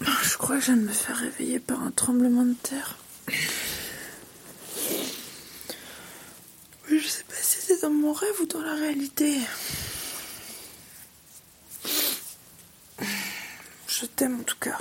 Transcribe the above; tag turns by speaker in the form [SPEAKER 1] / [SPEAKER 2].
[SPEAKER 1] Je crois que je viens de me faire réveiller par un tremblement de terre. Je sais pas si c'est dans mon rêve ou dans la réalité. Je t'aime en tout cas.